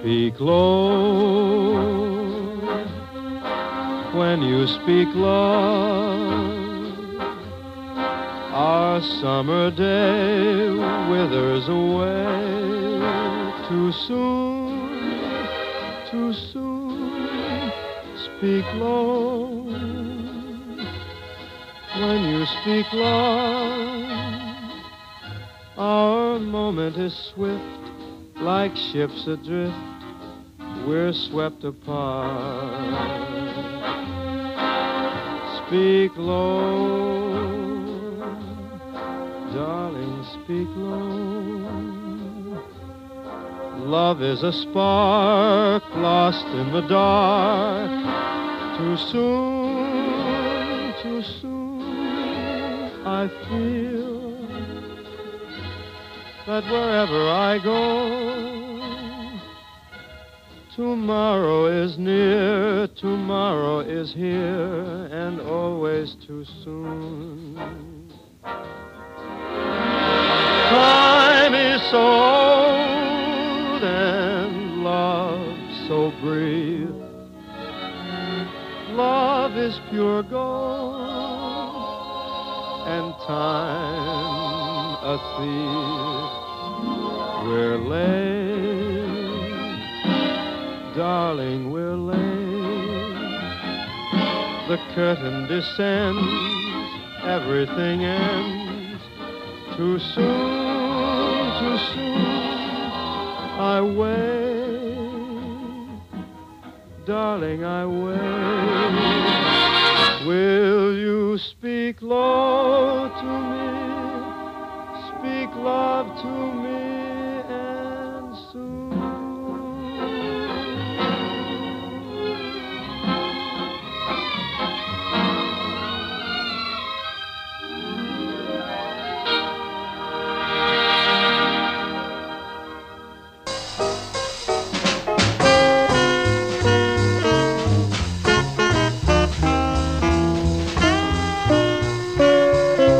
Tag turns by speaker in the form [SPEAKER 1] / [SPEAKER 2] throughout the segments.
[SPEAKER 1] Speak low when you speak love. Our summer day withers away too soon, too soon. Speak low when you speak love. Our moment is swift like ships adrift, we're swept apart. Speak low, darling, speak low. Love is a spark lost in the dark. Too soon, too soon, I feel that wherever I go, tomorrow is near, tomorrow is here, and always too soon. Time is so old and love so brief. Love is pure gold and time a thief. We're late, darling, we're late. The curtain descends, everything ends. Too soon, too soon, I wait. Darling, I wait. Will you speak low to me? Speak love to me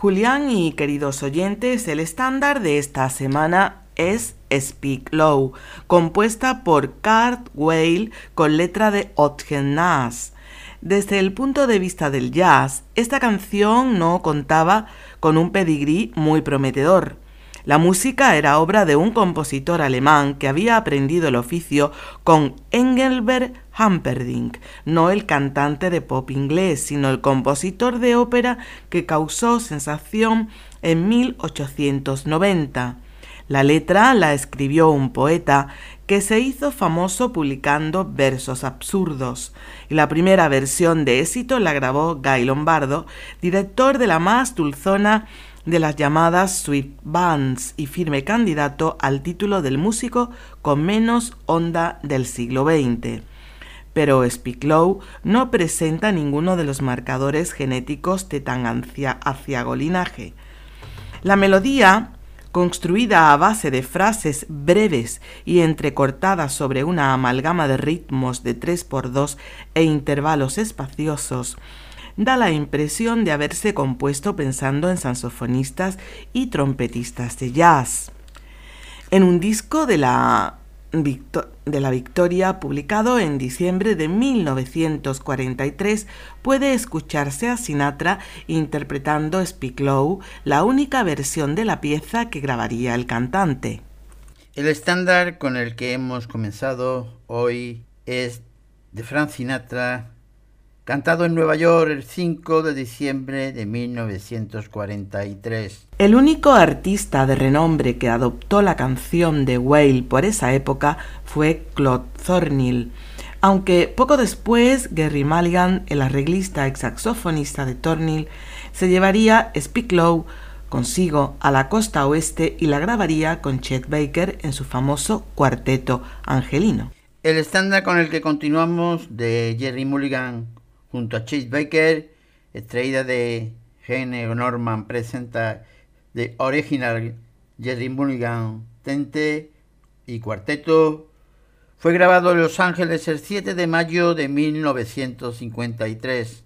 [SPEAKER 2] Julián y queridos oyentes, el estándar de esta semana es Speak Low, compuesta por Kurt Whale con letra de Otgen Nas. Desde el punto de vista del jazz, esta canción no contaba con un pedigrí muy prometedor. La música era obra de un compositor alemán que había aprendido el oficio con Engelbert Humperdinck, no el cantante de pop inglés, sino el compositor de ópera que causó sensación en 1890. La letra la escribió un poeta que se hizo famoso publicando versos absurdos, y la primera versión de éxito la grabó Guy Lombardo, director de la más dulzona de las llamadas sweet bands y firme candidato al título del músico con menos onda del siglo XX. Pero Speak Low no presenta ninguno de los marcadores genéticos de tan anciago linaje. La melodía, construida a base de frases breves y entrecortadas sobre una amalgama de ritmos de 3x2 e intervalos espaciosos, da la impresión de haberse compuesto pensando en saxofonistas y trompetistas de jazz. En un disco de la, de la Victoria publicado en diciembre de 1943 puede escucharse a Sinatra interpretando Speak Low, la única versión de la pieza que grabaría el cantante.
[SPEAKER 3] El estándar con el que hemos comenzado hoy es de Frank Sinatra cantado en Nueva York el 5 de diciembre de 1943.
[SPEAKER 2] El único artista de renombre que adoptó la canción de Whale por esa época fue Claude Thornhill, aunque poco después Gary Mulligan, el arreglista ex saxofonista de Thornhill, se llevaría Speak Low consigo a la costa oeste y la grabaría con Chet Baker en su famoso cuarteto angelino.
[SPEAKER 3] El estándar con el que continuamos de Jerry Mulligan junto a Chase Baker, extraída de Gene Norman, presenta The Original Jerry Mulligan Tente y Cuarteto. Fue grabado en Los Ángeles el 7 de mayo de 1953.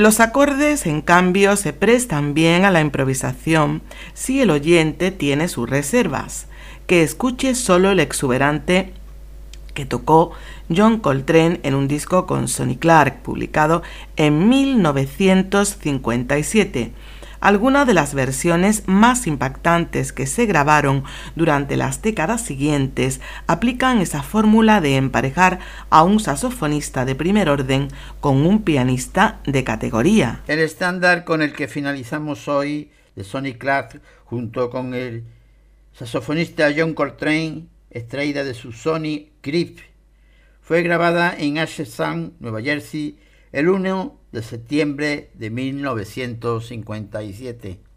[SPEAKER 2] Los acordes, en cambio, se prestan bien a la improvisación si el oyente tiene sus reservas, que escuche solo el exuberante que tocó John Coltrane en un disco con Sonny Clark, publicado en 1957, Algunas de las versiones más impactantes que se grabaron durante las décadas siguientes aplican esa fórmula de emparejar a un saxofonista de primer orden con un pianista de categoría.
[SPEAKER 3] El estándar con el que finalizamos hoy de Sonny Clark junto con el saxofonista John Coltrane, extraída de su Sony Grip, fue grabada en Ashland, Nueva Jersey, el 1 de septiembre de 1957.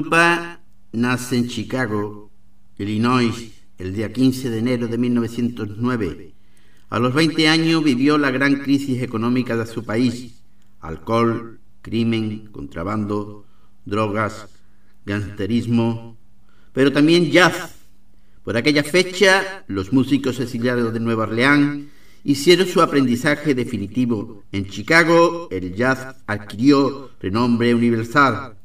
[SPEAKER 3] Grupa nace en Chicago, Illinois, el día 15 de enero de 1909. A los 20 años vivió la gran crisis económica de su país. Alcohol, crimen, contrabando, drogas, gangsterismo, pero también jazz. Por aquella fecha, los músicos exiliados de Nueva Orleans hicieron su aprendizaje definitivo. En Chicago, el jazz adquirió renombre universal.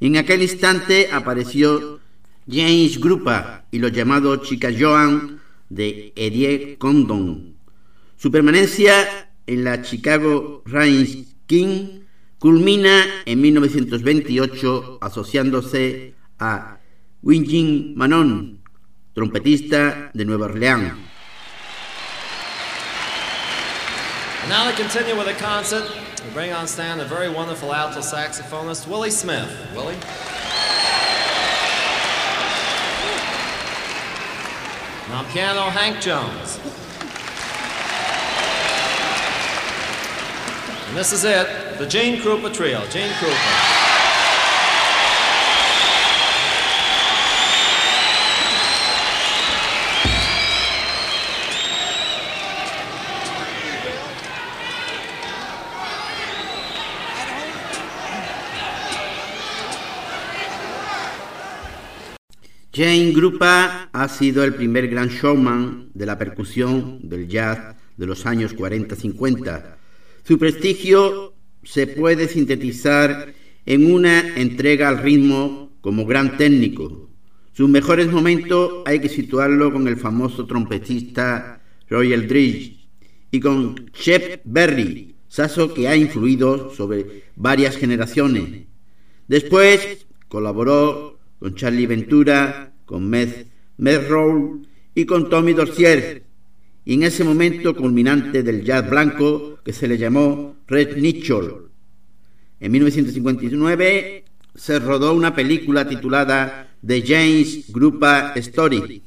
[SPEAKER 3] En aquel instante apareció James Grupa y los llamados Chica Joan de Eddie Condon. Su permanencia en la Chicago Rains King culmina en 1928 asociándose a Winjin Manon, trompetista de Nueva Orleans.
[SPEAKER 4] now to continue concert, we bring on stand a very wonderful alto saxophonist, Willie Smith. Willie? Now piano, Hank Jones. And this is it, the Gene Krupa Trio. Gene Krupa.
[SPEAKER 3] Jane Grupa ha sido el primer gran showman de la percusión del jazz de los años 40-50. Su prestigio se puede sintetizar en una entrega al ritmo como gran técnico. Sus mejores momentos hay que situarlo con el famoso trompetista Royal Dridge y con Shep Berry, saso que ha influido sobre varias generaciones. Después colaboró con Charlie Ventura, con Meth, Roll y con Tommy Dorsier, y en ese momento culminante del jazz blanco que se le llamó Red Nichol. En 1959 se rodó una película titulada The James Grupa Story.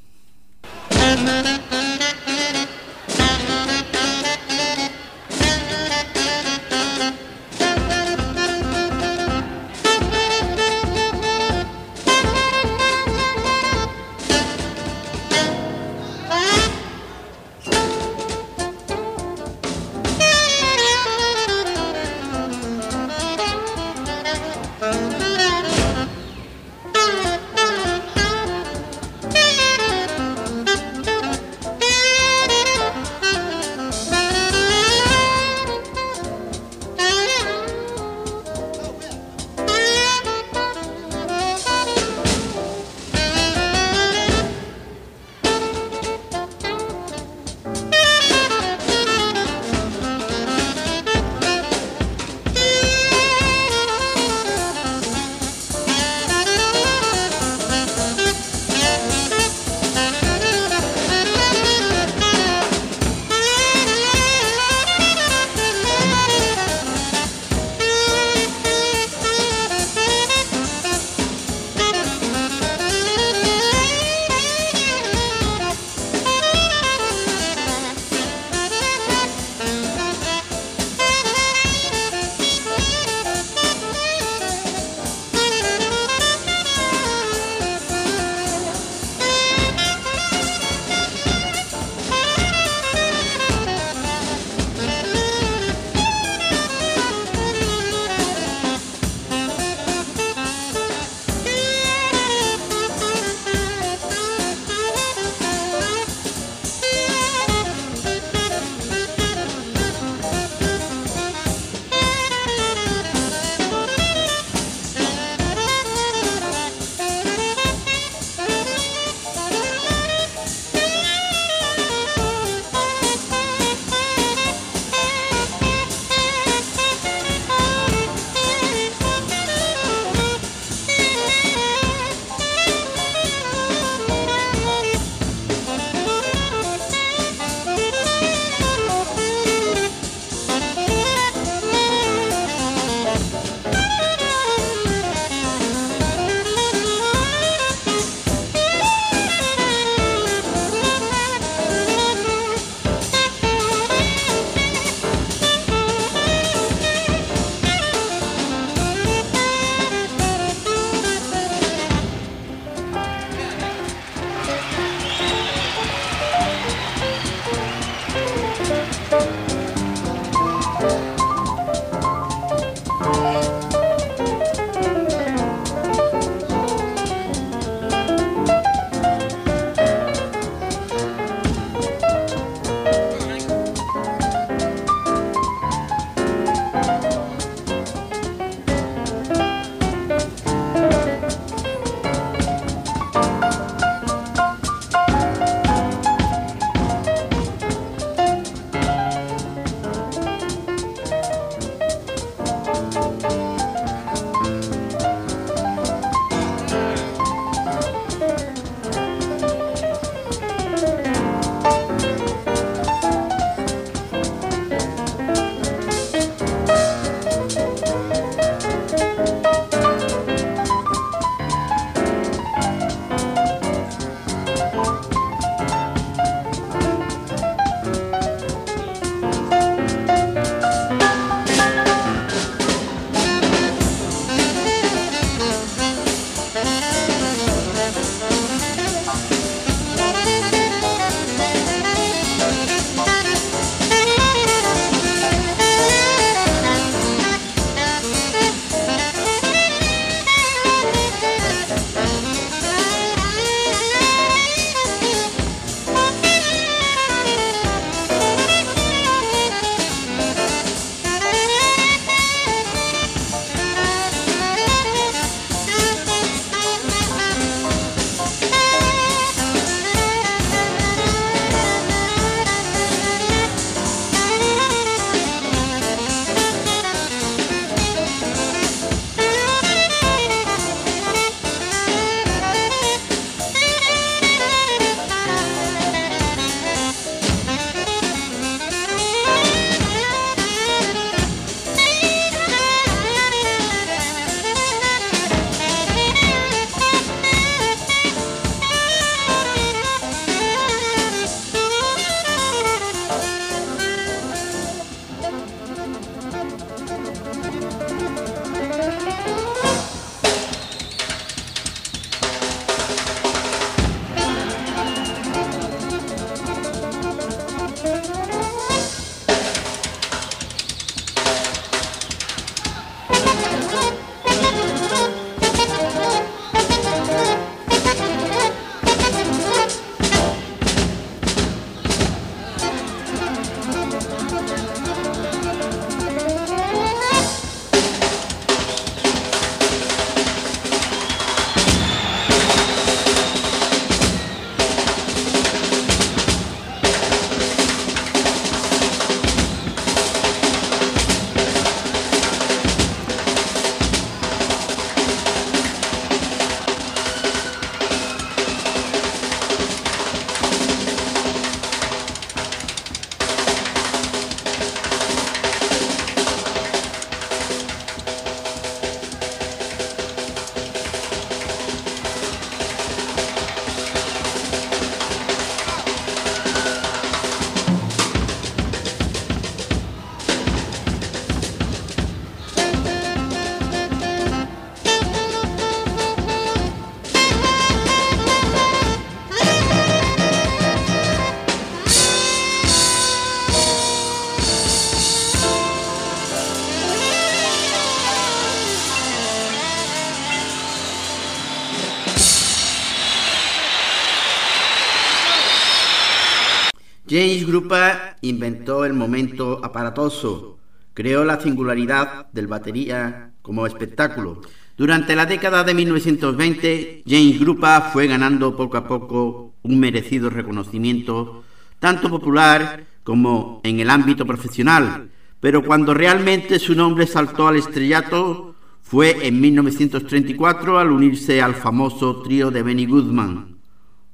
[SPEAKER 3] James Grupa inventó el momento aparatoso, creó la singularidad del batería como espectáculo. Durante la década de 1920, James Grupa fue ganando poco a poco un merecido reconocimiento, tanto popular como en el ámbito profesional, pero cuando realmente su nombre saltó al estrellato fue en 1934 al unirse al famoso trío de Benny Goodman,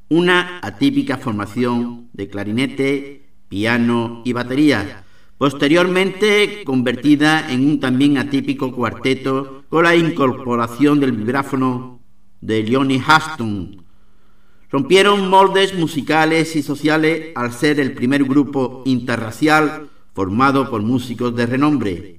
[SPEAKER 3] una atípica formación de clarinete, piano y batería, posteriormente convertida en un también atípico cuarteto con la incorporación del vibráfono de Leonie Huston. Rompieron moldes musicales y sociales al ser el primer grupo interracial formado por músicos de renombre.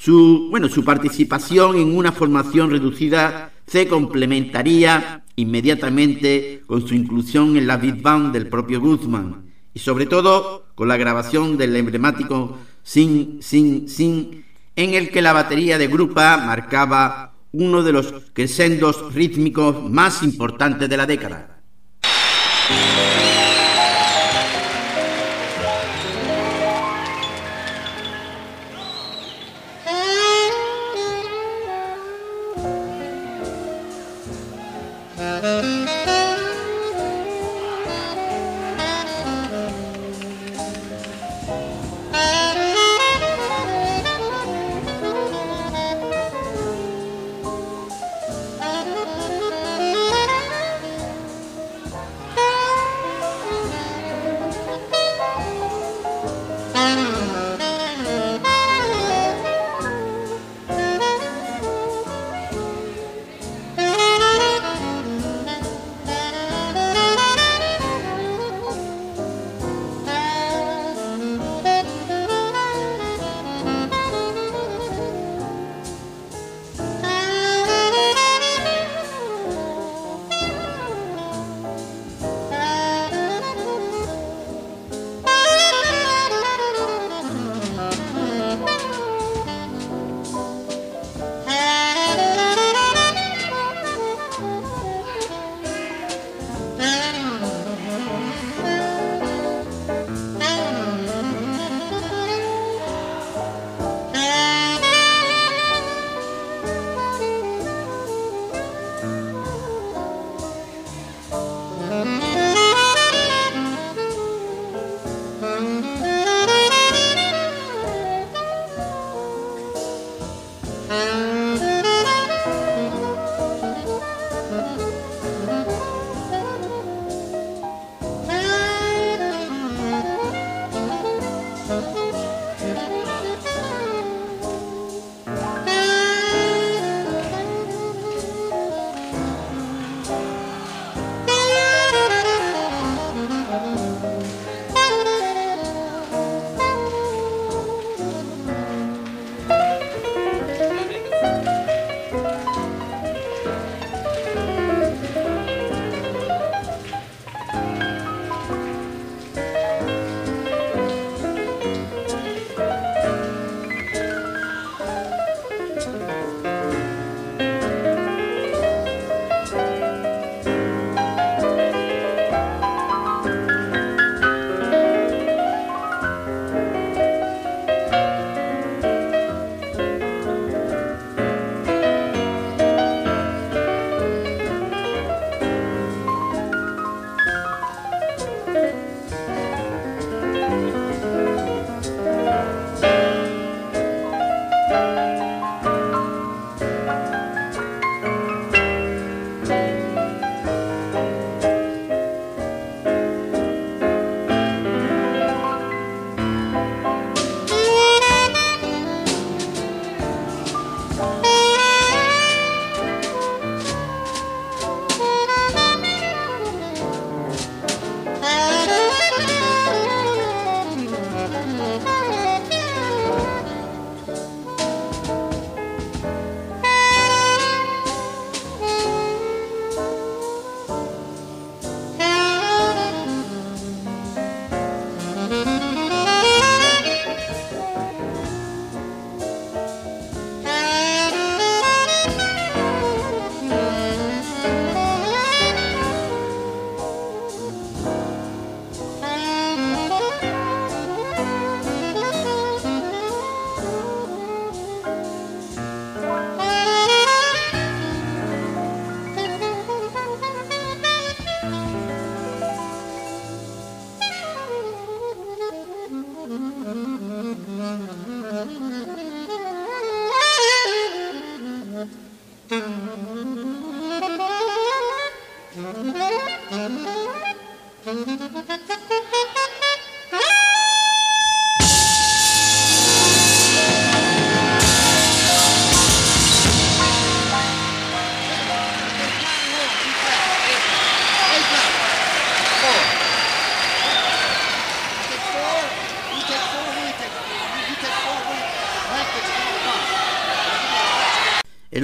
[SPEAKER 3] Su, bueno, su participación en una formación reducida se complementaría inmediatamente con su inclusión en la Big Band del propio Guzmán y sobre todo con la grabación del emblemático Sin, Sin, Sin, en el que la batería de Grupa marcaba uno de los crescendos rítmicos más importantes de la década.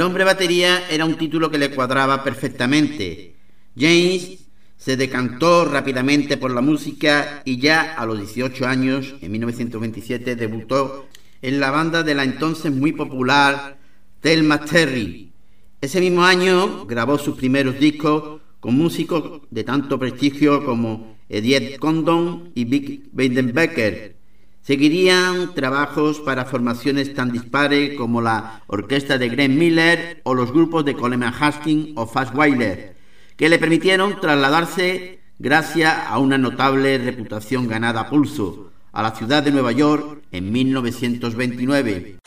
[SPEAKER 3] El hombre batería era un título que le cuadraba perfectamente. James se decantó rápidamente por la música y ya a los 18 años, en 1927, debutó en la banda de la entonces muy popular Thelma Terry. Ese mismo año grabó sus primeros discos con músicos de tanto prestigio como Eddie Condon y Vic Weidenbecker. Seguirían trabajos para formaciones tan dispares como la orquesta de Graham Miller o los grupos de Coleman Hastings o Fassweiler que le permitieron trasladarse gracias a una notable reputación ganada a pulso a la ciudad de Nueva York en 1929.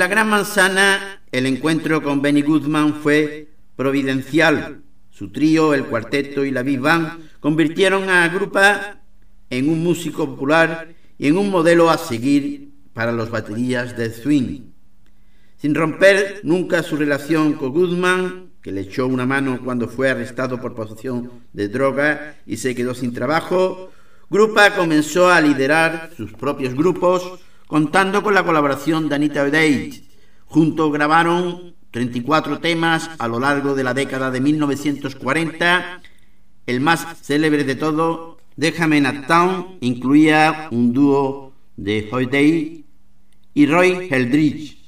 [SPEAKER 3] La Gran Manzana, el encuentro con Benny Goodman fue providencial. Su trío, el cuarteto y la big band convirtieron a Grupa en un músico popular y en un modelo a seguir para los baterías de swing. Sin romper nunca su relación con Goodman, que le echó una mano cuando fue arrestado por posesión de droga y se quedó sin trabajo, Grupa comenzó a liderar sus propios grupos, contando con la colaboración de Anita O'Day. Juntos grabaron 34 temas a lo largo de la década de 1940. El más célebre de todo, Déjame en Town, incluía un dúo de Day y Roy Heldridge.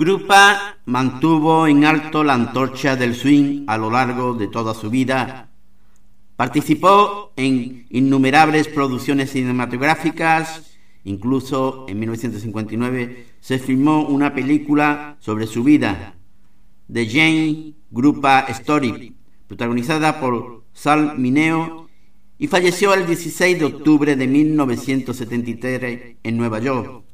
[SPEAKER 3] Grupa mantuvo en alto la antorcha del swing a lo largo de toda su vida. Participó en innumerables producciones cinematográficas, incluso en 1959 se filmó una película sobre su vida, The Jane Grupa Story, protagonizada por Sal Mineo, y falleció el 16 de octubre de 1973 en Nueva York.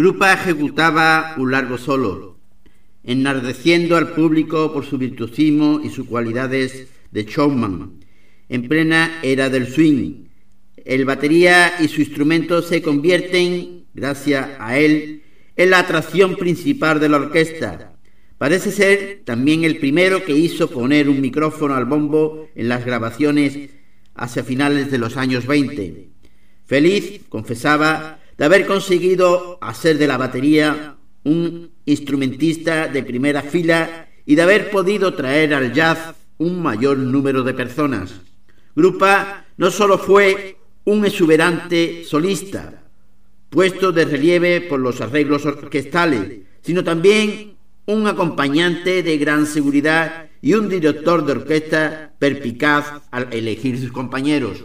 [SPEAKER 3] Grupa ejecutaba un largo solo, enardeciendo al público por su virtuosismo y sus cualidades de showman. En plena era del swing, el batería y su instrumento se convierten, gracias a él, en la atracción principal de la orquesta. Parece ser también el primero que hizo poner un micrófono al bombo en las grabaciones hacia finales de los años 20. Feliz, confesaba, de haber conseguido hacer de la batería un instrumentista de primera fila y de haber podido traer al jazz un mayor número de personas. Grupa no solo fue un exuberante solista, puesto de relieve por los arreglos orquestales, sino también un acompañante de gran seguridad y un director de orquesta perpicaz al elegir sus compañeros.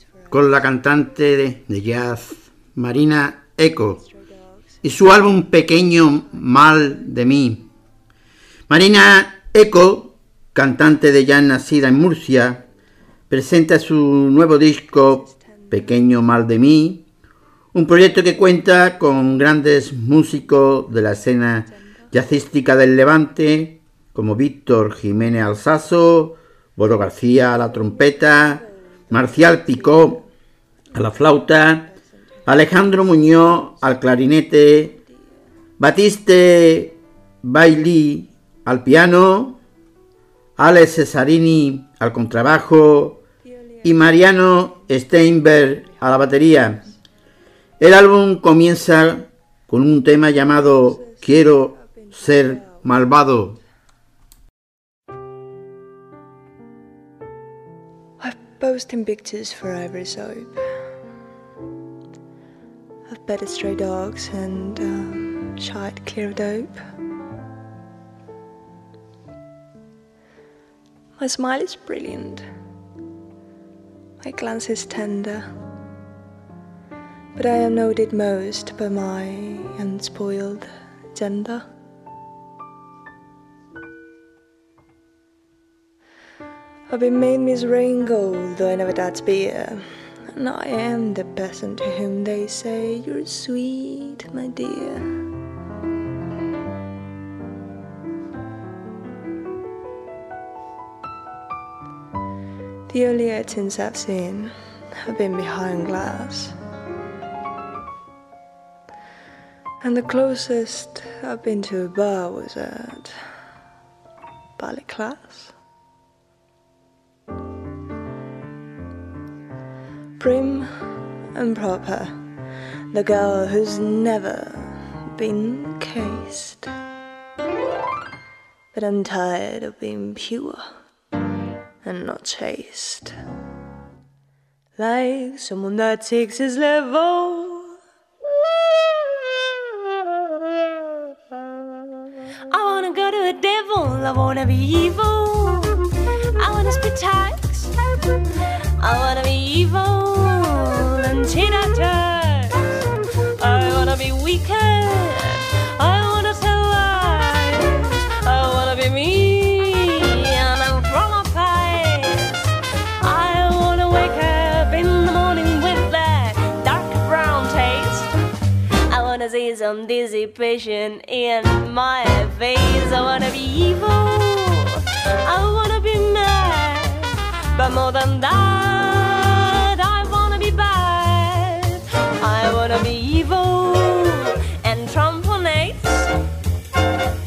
[SPEAKER 3] con la cantante de jazz Marina Eco y su álbum Pequeño Mal de mí. Marina Eco, cantante de jazz nacida en Murcia, presenta su nuevo disco Pequeño Mal de mí, un proyecto que cuenta con grandes músicos de la escena jazzística del Levante, como Víctor Jiménez Alsazo, Boro García a la trompeta, Marcial Picó a la flauta, Alejandro Muñoz al clarinete, Batiste Bailey al piano, Alex Cesarini al contrabajo y Mariano Steinberg a la batería. El álbum comienza con un tema llamado Quiero ser malvado.
[SPEAKER 5] Posting pictures for every soap of better stray dogs and um, shied clear dope. My smile is brilliant, my glance is tender, but I am noted most by my unspoiled gender. I've been made Miss Rain Gold, though I never touched beer. And I am the person to whom they say, You're sweet, my dear. The only actions I've seen have been behind glass. And the closest I've been to a bar was at ballet class. Prim and proper, the girl who's never been cased. But I'm tired of being pure and not chaste. Like someone that takes his level. I wanna go to the devil, I wanna be evil. I wanna spit tax. I wanna be evil I wanna be wicked. I wanna tell lies. I wanna be mean and from a place. I wanna wake up in the morning with that dark brown taste. I wanna see some dissipation in my face. I wanna be evil. I wanna be mad. But more than that, I wanna be evil and tromponate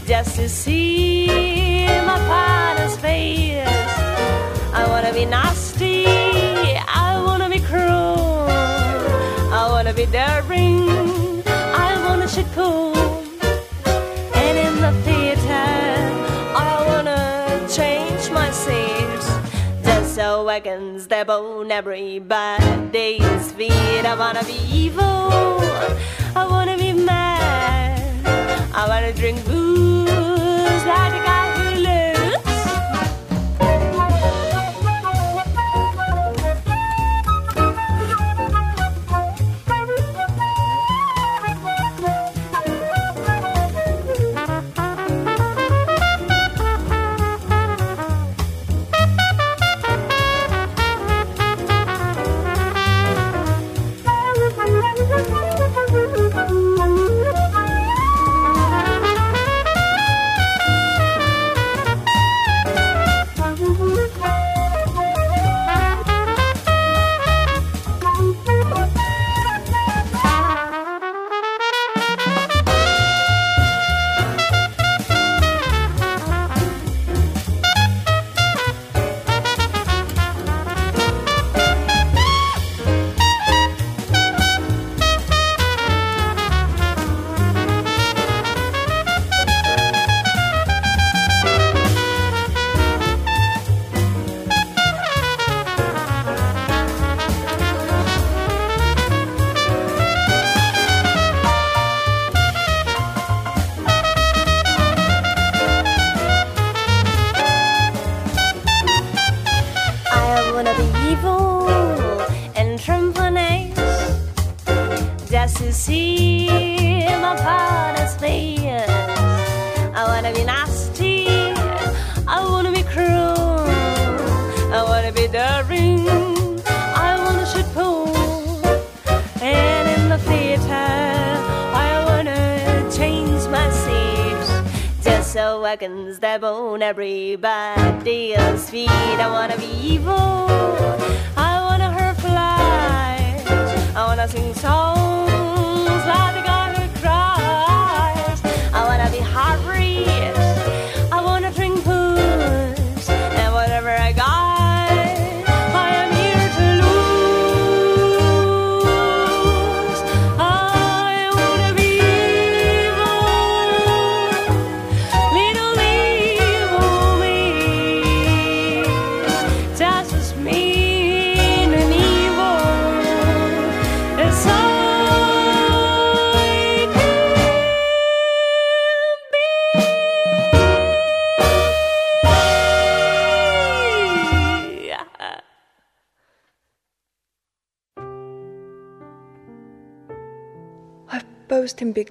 [SPEAKER 5] just to see my partner's face. I wanna be nasty. I wanna be cruel. I wanna be daring. I can step on everybody's feet. I wanna be evil. I wanna be mad. I wanna drink booze like a guy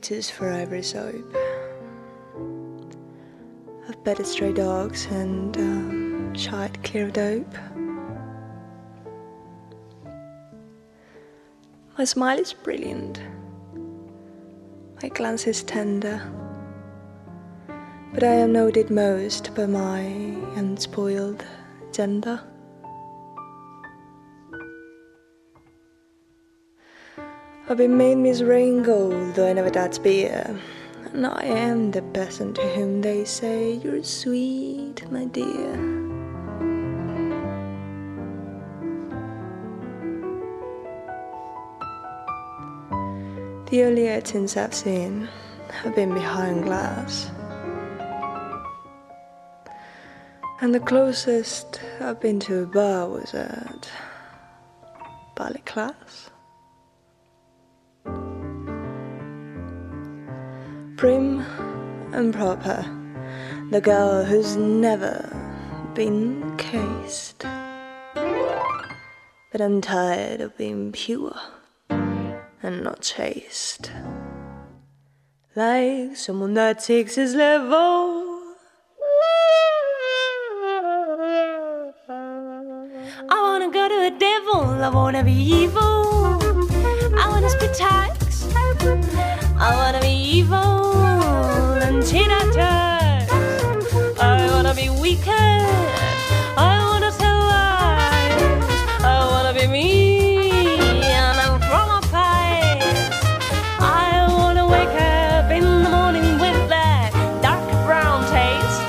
[SPEAKER 6] for Ivory Soap. I've petted stray dogs and um, shied clear of dope. My smile is brilliant. My glance is tender. But I am noted most by my unspoiled gender. I've been made Miss Raingold, though I never touch beer. And I am the peasant to whom they say, You're sweet, my dear. The only urchins I've seen have been behind glass. And the closest I've been to a bar was at ballet class. Prim and proper, the girl who's never been cased. But I'm tired of being pure and not chaste. Like someone that takes his level.
[SPEAKER 5] I wanna go to a devil, I wanna be evil. I wanna spit tax. I wanna be evil and at. I wanna be wicked. I wanna tell lies. I wanna be mean and from a. I wanna wake up in the morning with that dark brown taste.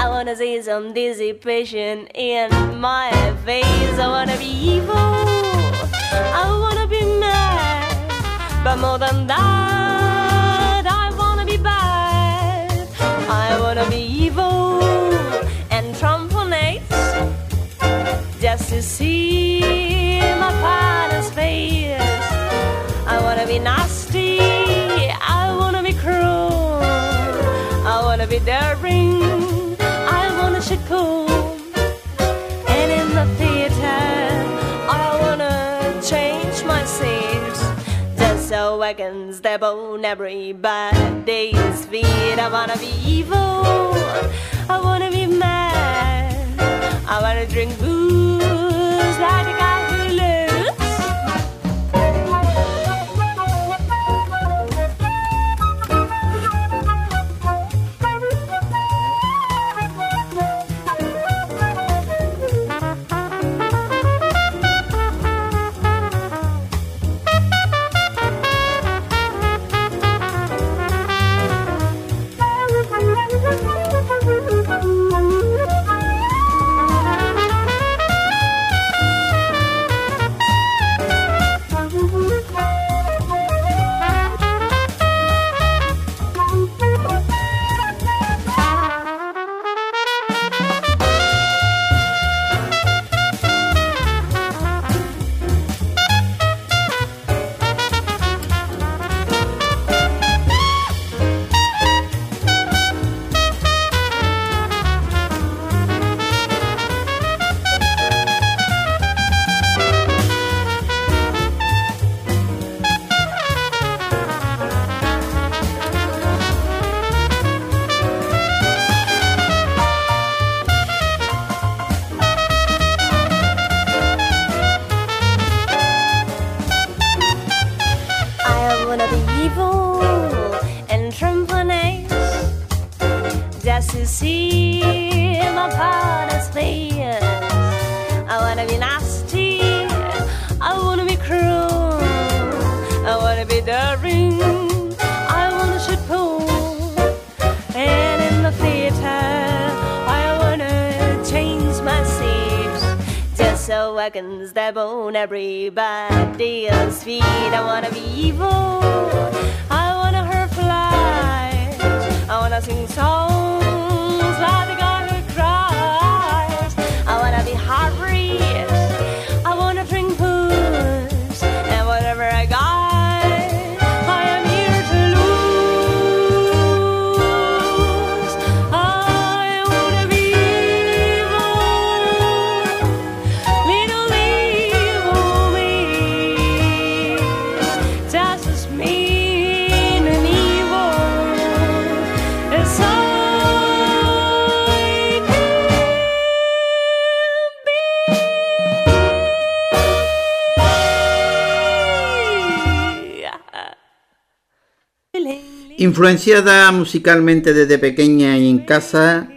[SPEAKER 5] I wanna see some dizzy dissipation in my face. I wanna be evil. I wanna be mad. But more than that, just to see my partner's face. I wanna be nasty. I wanna be cruel. I wanna be daring. I wanna shit cool. And in the theater, I wanna change my seat just so I can step on everybody's feet. I wanna be evil. I wanna be mad. I wanna drink booze like a guy
[SPEAKER 3] Influenciada musicalmente desde pequeña y en casa,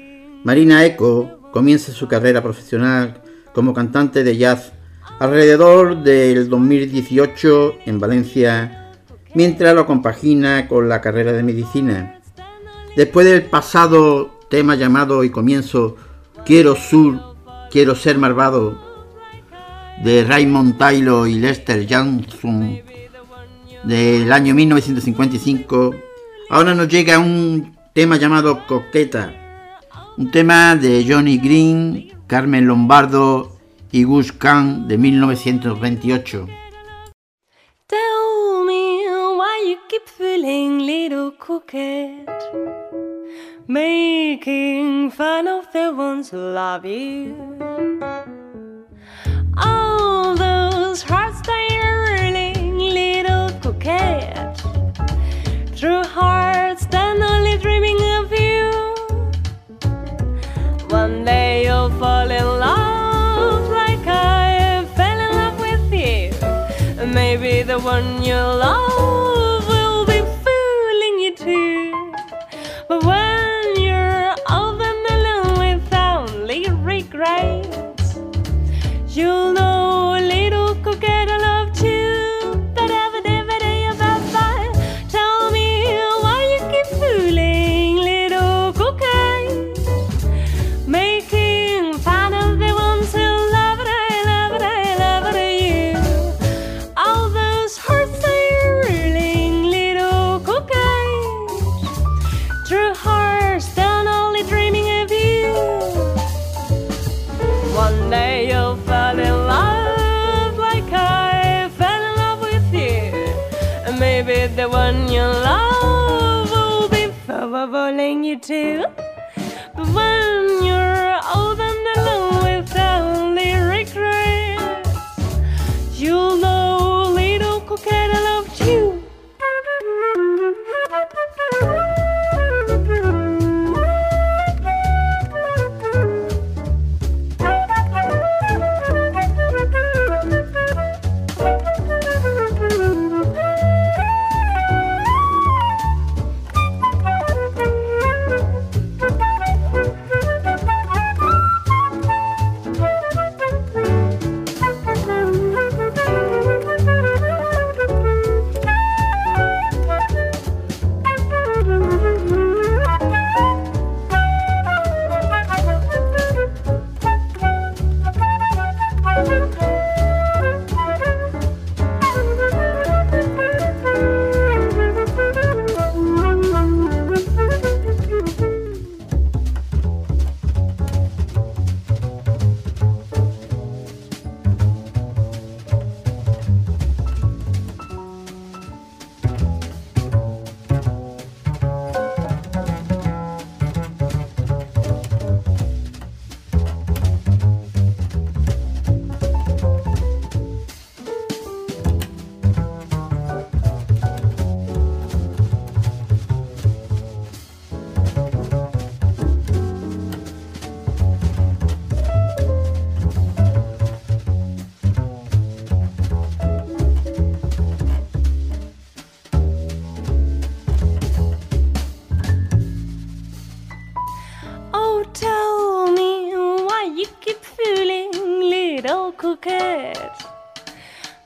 [SPEAKER 3] Marina Eco comienza su carrera profesional como cantante de jazz alrededor del 2018 en Valencia, mientras lo compagina con la carrera de medicina. Después del pasado tema llamado y comienzo Quiero Sur, Quiero Ser Malvado, de Raymond Taylor y Lester Johnson, del año 1955, ahora nos llega un tema llamado Coqueta, un tema de Johnny Green, Carmen Lombardo y Gus Kahn de 1928.
[SPEAKER 5] Tell me why you keep feeling little coquette, making fun of the ones who love you. All those hearts darling little coquette, true hearts that only dreaming of you. One day you'll fall in love like I fell in love with you. Maybe the one you love will be fooling you too. But when you're old and alone without only regrets, you'll know you too.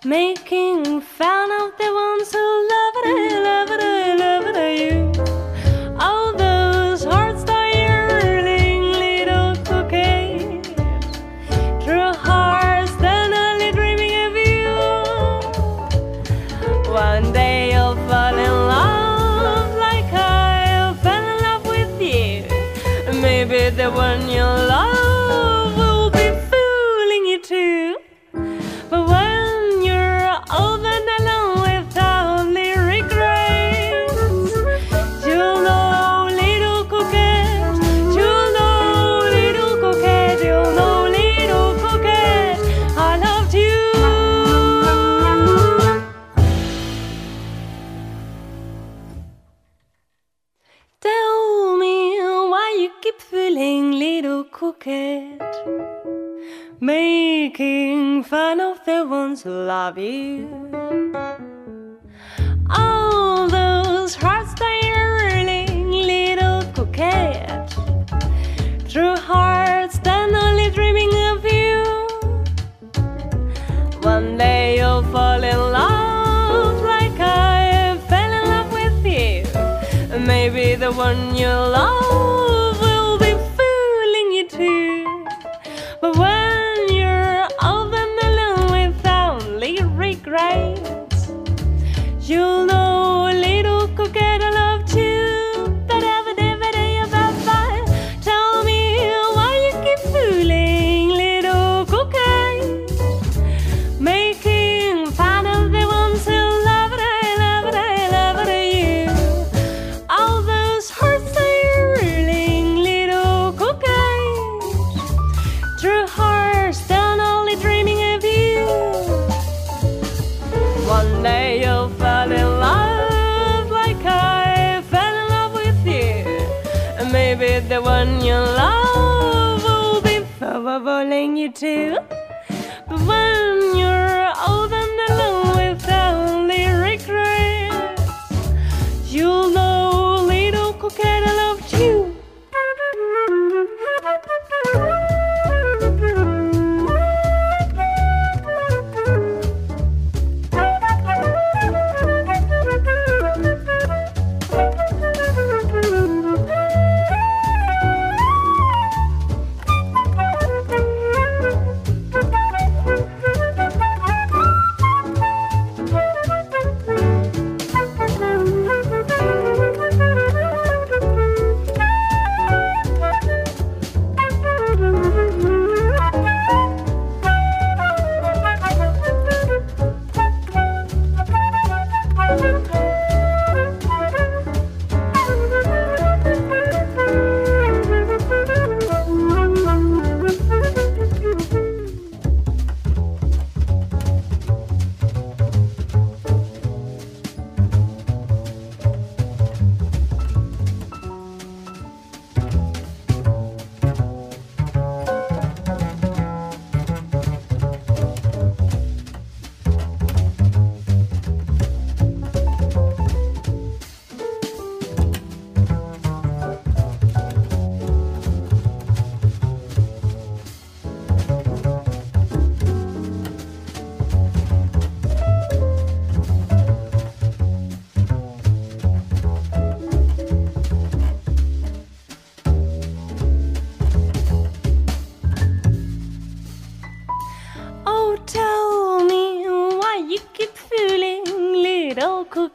[SPEAKER 5] Making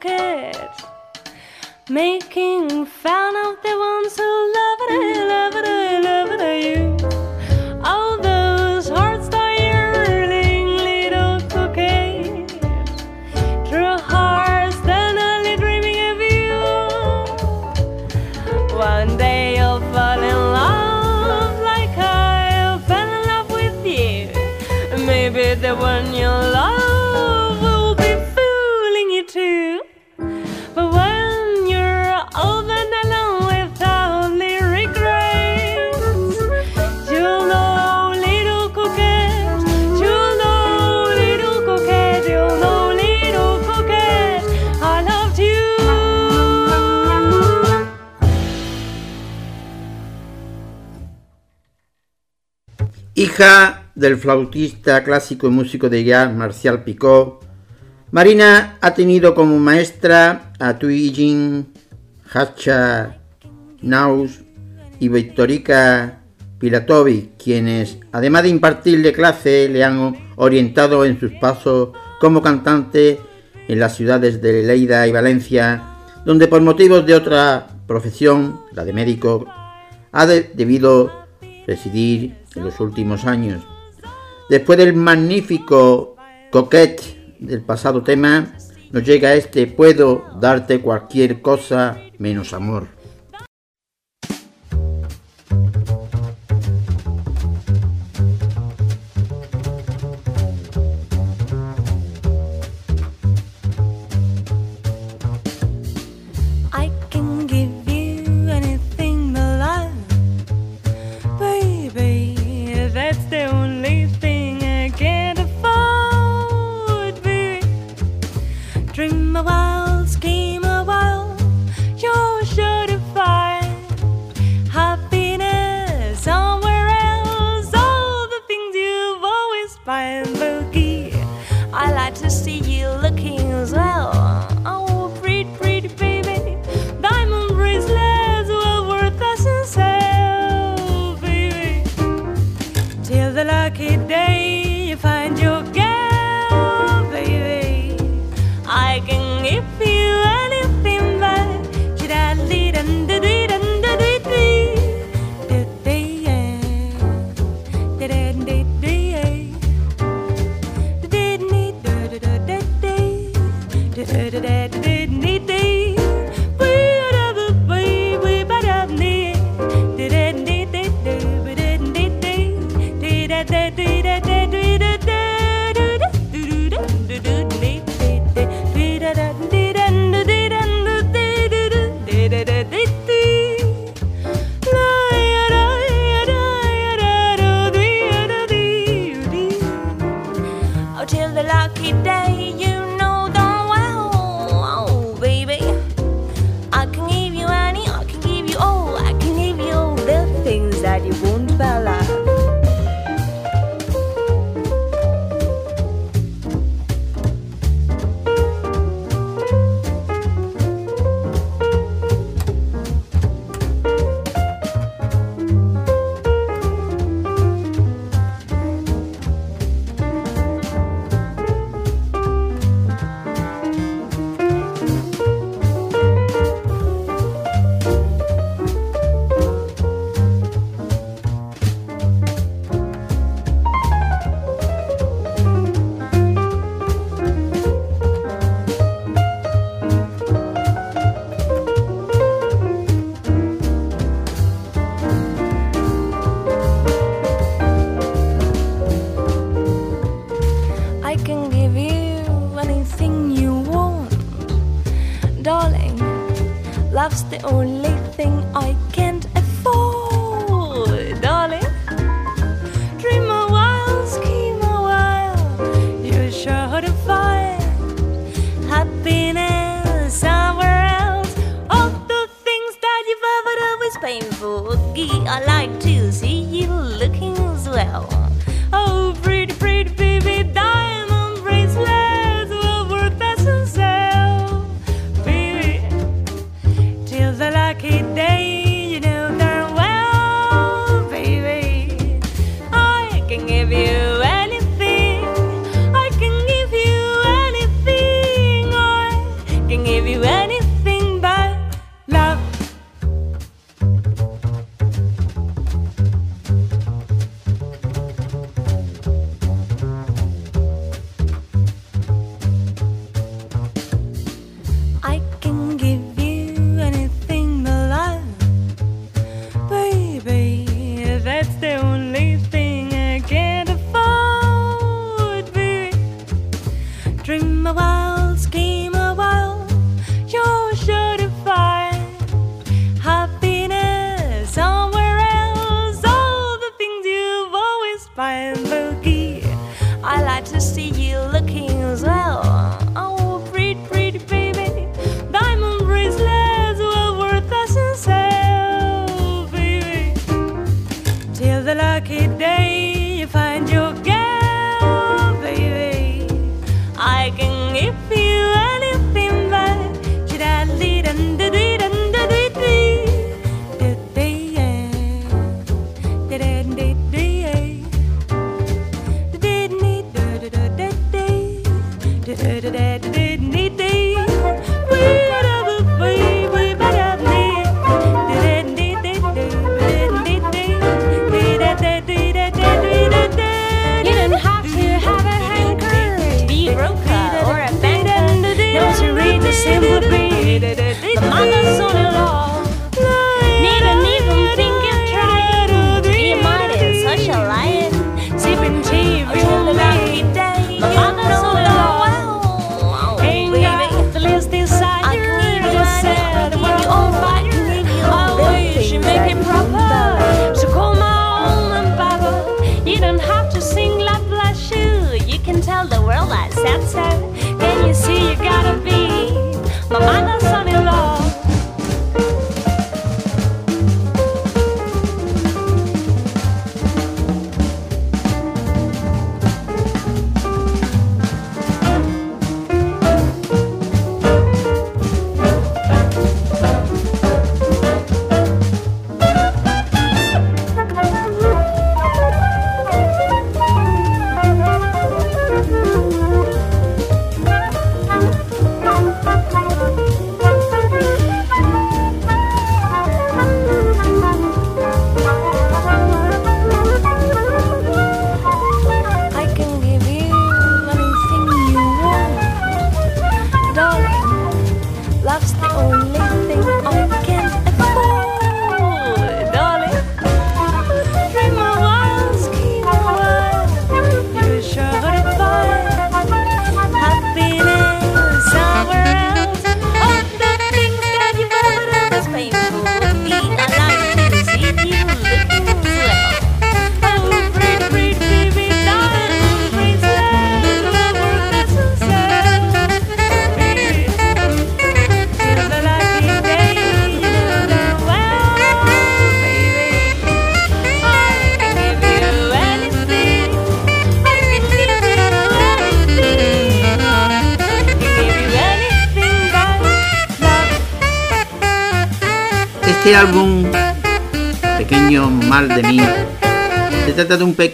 [SPEAKER 5] look making
[SPEAKER 3] hija del flautista clásico y músico de jazz Marcial Picot, Marina ha tenido como maestra a Tui Jin, Hacha Naus y Victorica Pilatovic, quienes, además de impartirle clase, le han orientado en sus pasos como cantante en las ciudades de Leida y Valencia, donde por motivos de otra profesión, la de médico, ha de debido residir en los últimos años. Después del magnífico coquete del pasado tema, nos llega este puedo darte cualquier cosa menos amor.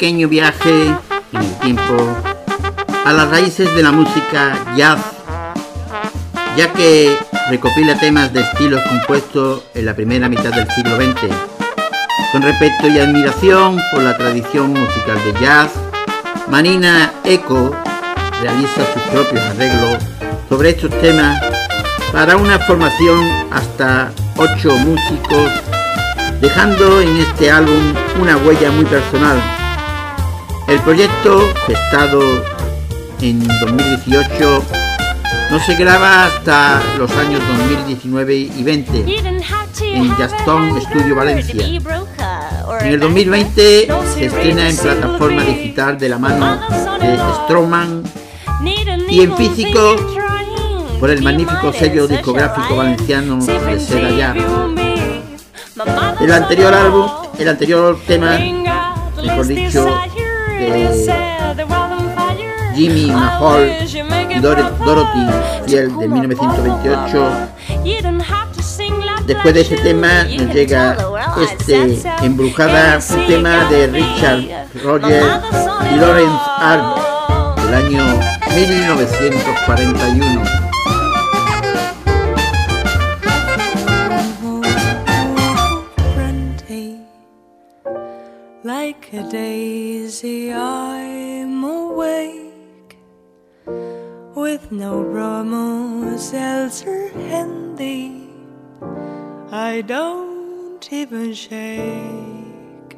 [SPEAKER 3] Pequeño viaje en el tiempo a las raíces de la música jazz, ya que recopila temas de estilos compuestos en la primera mitad del siglo XX, con respeto y admiración por la tradición musical de jazz. Marina Eco realiza sus propios arreglos sobre estos temas para una formación hasta ocho músicos, dejando en este álbum una huella muy personal. El proyecto, gestado en 2018, no se graba hasta los años 2019 y 20 en Gaston Studio Valencia. En el 2020 se estrena en plataforma digital de la mano de Stroman y en físico por el magnífico sello discográfico valenciano de Serayar. El anterior álbum, el anterior tema, mejor dicho, de Jimmy Mahal y Dorothy Fiel de 1928. Después de ese tema nos llega este Embrujada, un tema de Richard Roger y Lawrence Arp del año 1941.
[SPEAKER 5] Even shake.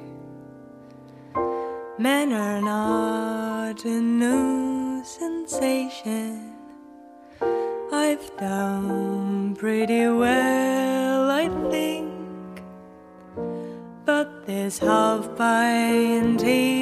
[SPEAKER 5] Men are not a new sensation. I've done pretty well, I think. But this half by intimidation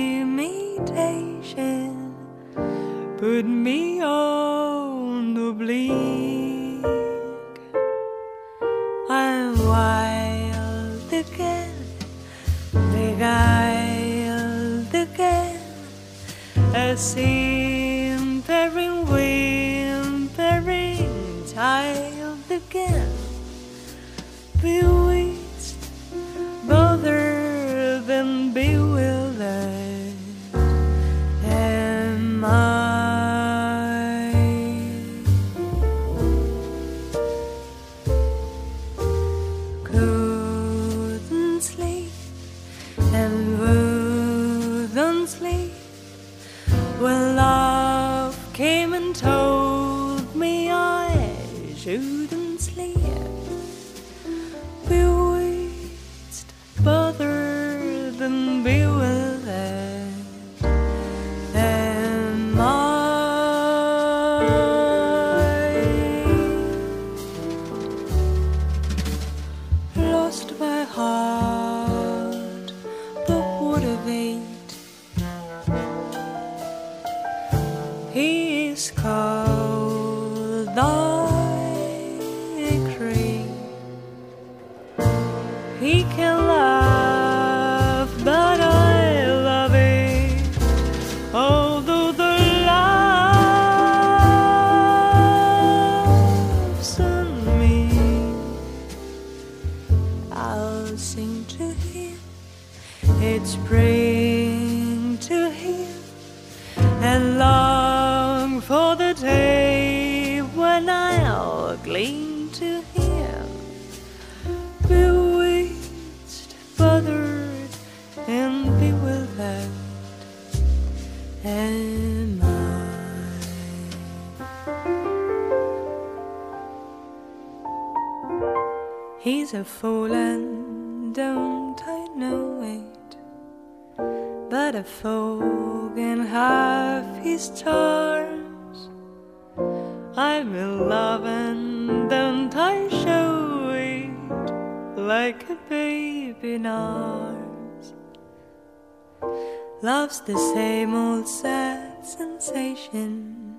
[SPEAKER 5] love's the same old sad sensation.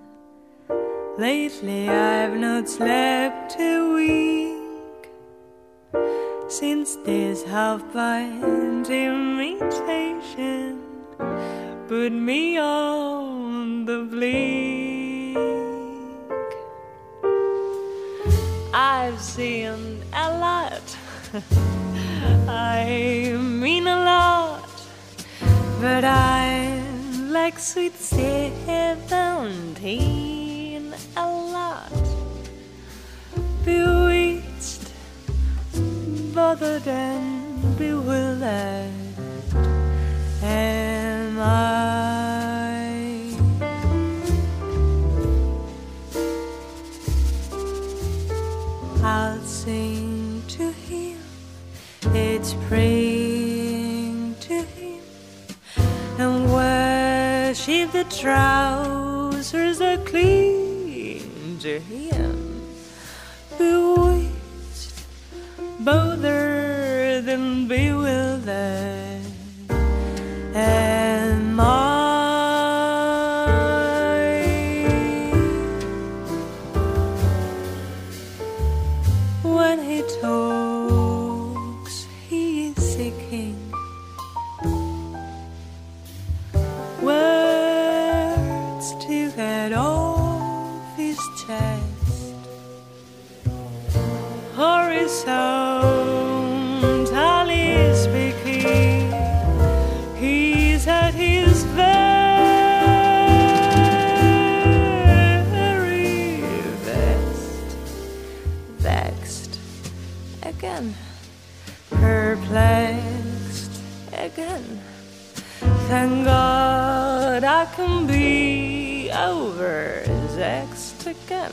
[SPEAKER 5] Lately I've not slept a wink since this half blind imitation put me on the blink. I've seen a lot, I mean a lot. But I like sweet seventeen a lot. Bewitched, bothered, and bewildered. Am I? I'll sing to him It's pretty. the trousers are clean to him. Bewitched, bolder than bewildered. can be over is X again.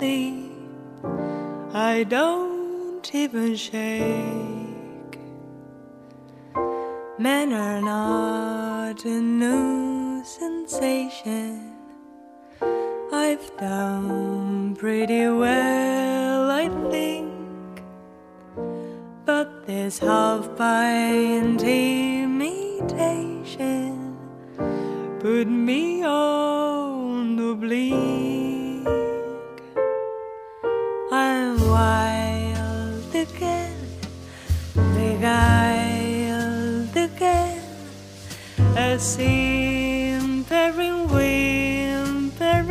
[SPEAKER 5] lonely. I don't even shake. Men are not a new sensation. I've done pretty well, I think. But this half pint imitation put me on the bleed. Argyle again, a simpering, whimpering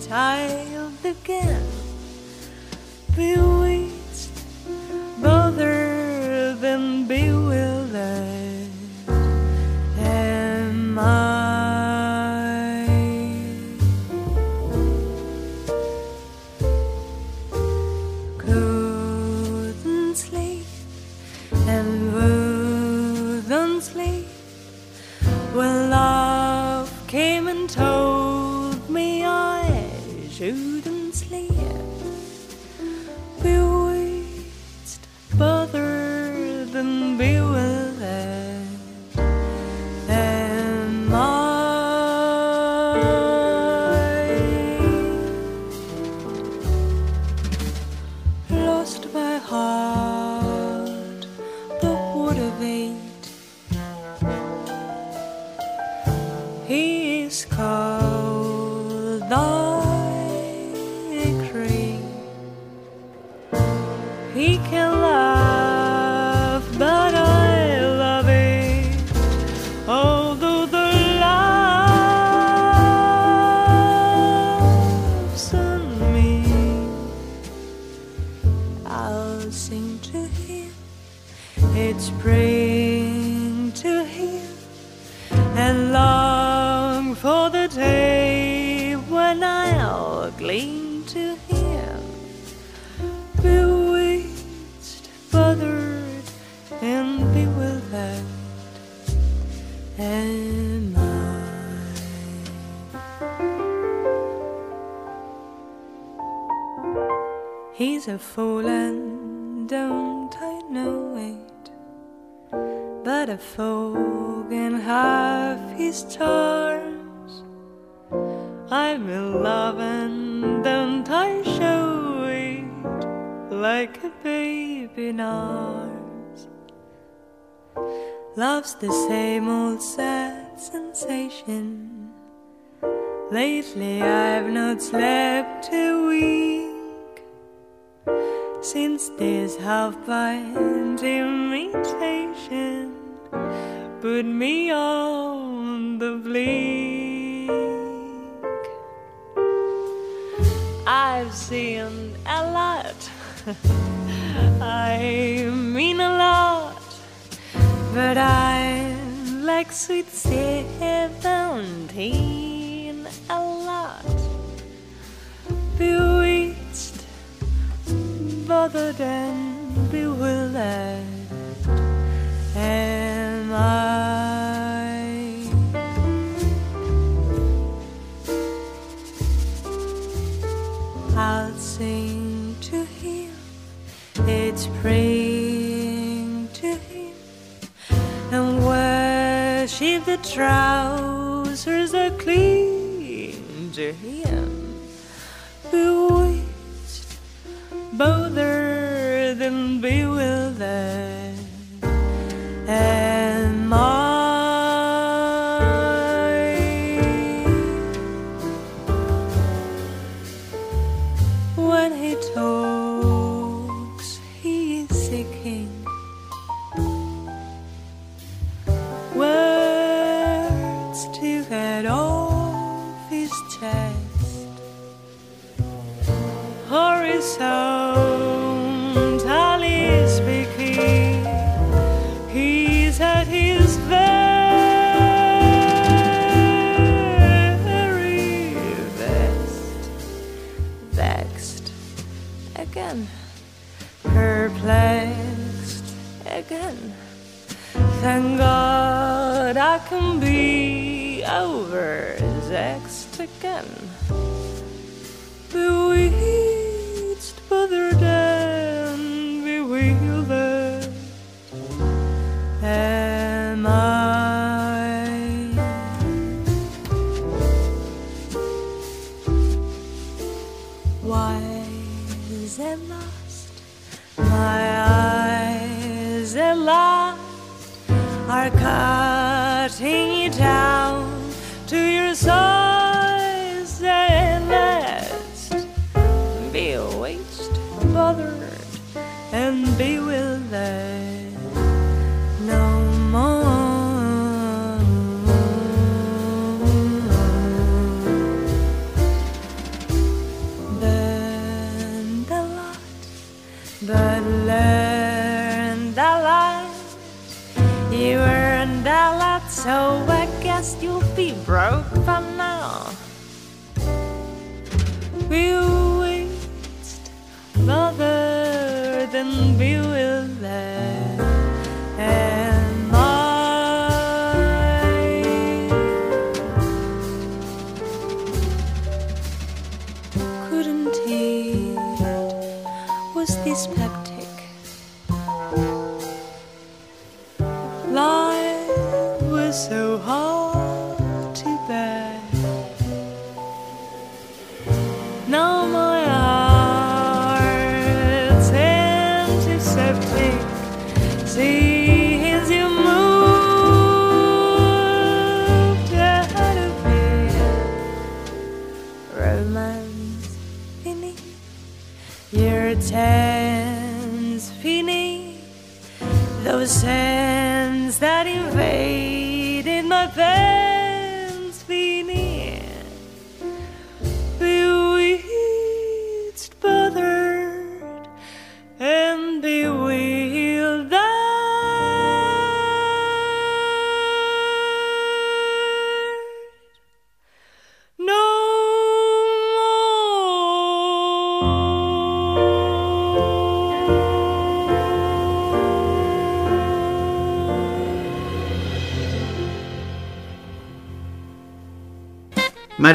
[SPEAKER 5] child again. Beware A fool and don't I know it? but a fool can have his charms. I'm in love and don't I show it like a baby in arms. Love's the same old sad sensation. Lately I've not slept a week since this half-blind imitation put me on the blink. I've seen a lot, I mean a lot, but I'm like sweet seventeen, a lot. Bewitched bothered and bewildered am I? I'll sing to him, it's praying to him, and worship the trousers that cling to him. And bewildered I can be overvexed again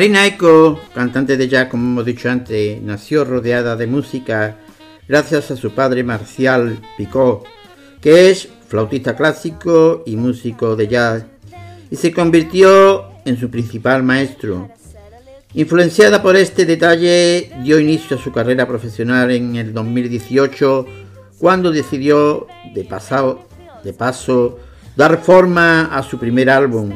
[SPEAKER 3] Marina Eco, cantante de jazz, como hemos dicho antes, nació rodeada de música gracias a su padre Marcial Picot, que es flautista clásico y músico de jazz, y se convirtió en su principal maestro. Influenciada por este detalle, dio inicio a su carrera profesional en el 2018, cuando decidió, de, de paso, dar forma a su primer álbum,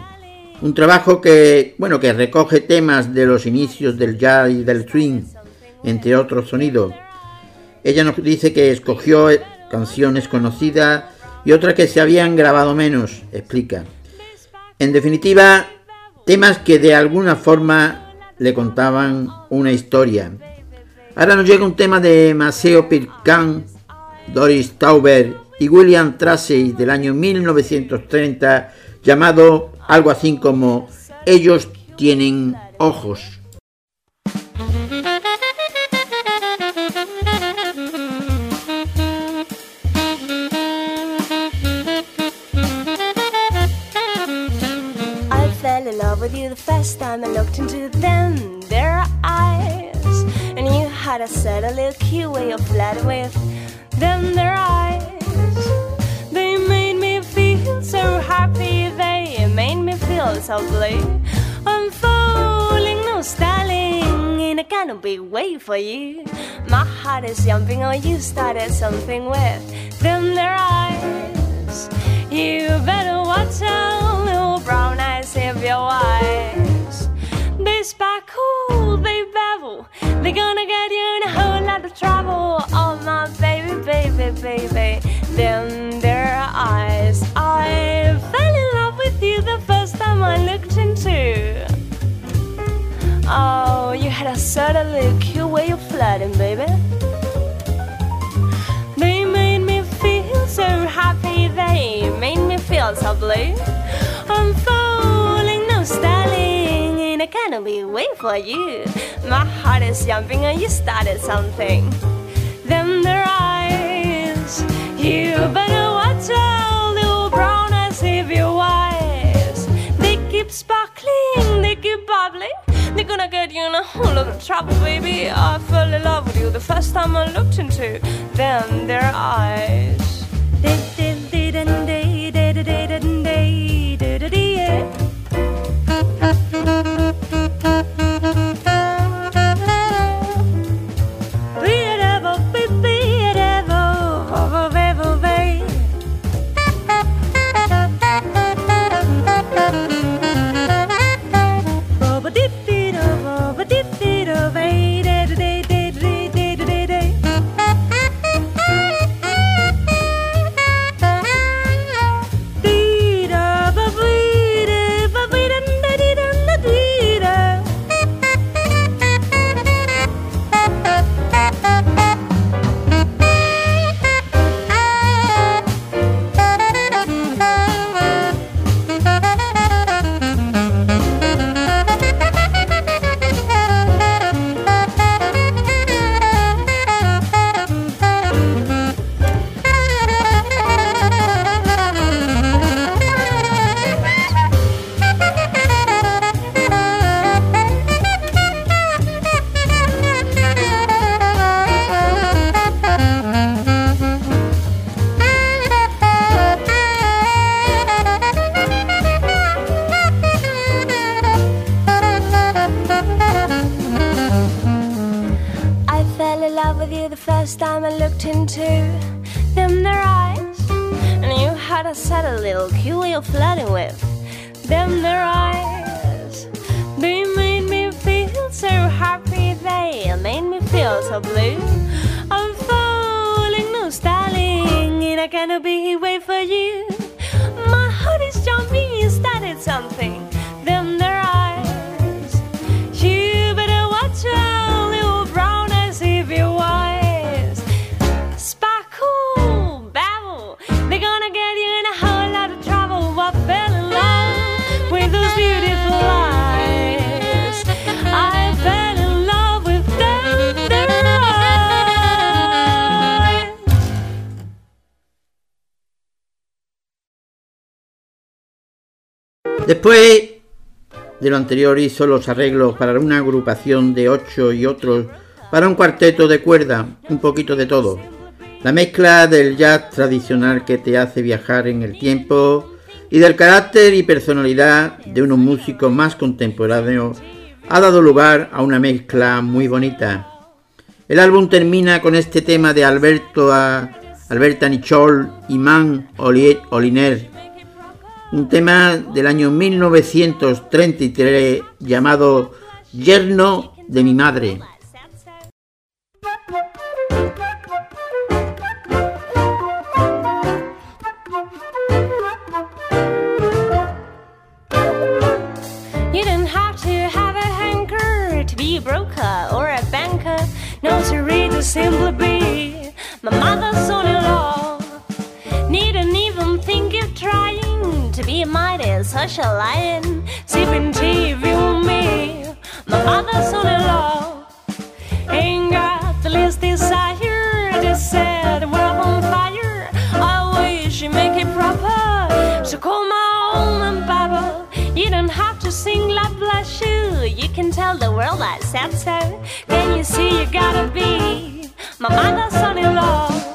[SPEAKER 3] un trabajo que, bueno, que recoge temas de los inicios del jazz y del swing, entre otros sonidos. Ella nos dice que escogió canciones conocidas y otras que se habían grabado menos, explica. En definitiva, temas que de alguna forma le contaban una historia. Ahora nos llega un tema de Maceo Pircan, Doris Tauber y William Tracy del año 1930 llamado algo así como Ellos tienen ojos.
[SPEAKER 5] With you the first time I looked into them, their eyes. And you had a a little cute way of flirting with them, their eyes. So happy, they made me feel so blue. I'm falling, no styling, in a of big way for you. My heart is jumping, oh, you started something with them, their eyes. You better watch out, little brown eyes, if you're wise. They sparkle, they babble, they're gonna get you in a whole lot of trouble. Oh, my baby, baby, baby, them their eyes. I fell in love with you the first time I looked into. Oh, you had a certainly cute way of flirting, baby. They made me feel so happy, they made me feel so blue. I'm falling, no styling, in a big way for you. My heart is jumping, and you started something. Them their eyes, you better watch out, little brown eyes, if you're wise. They keep sparkling, they keep bubbling. They're gonna get you in a whole lot of trouble, baby. I fell in love with you the first time I looked into them, their eyes. with
[SPEAKER 3] de lo anterior hizo los arreglos para una agrupación de ocho y otros para un cuarteto de cuerda, un poquito de todo. La mezcla del jazz tradicional que te hace viajar en el tiempo y del carácter y personalidad de unos músicos más contemporáneos ha dado lugar a una mezcla muy bonita. El álbum termina con este tema de Alberto a Alberta Nichol y Man Oli- Oliner, un tema del año 1933 llamado Yerno de mi madre.
[SPEAKER 5] Simply trying to be a mighty social lion. Sipping tea with me, my mother's son-in-law. Ain't got the least desire to set the world on fire. I wish you make it proper. So call my own and babble. You don't have to sing La Bless You. You can tell the world I said so. Can you see you gotta be my mother's son-in-law?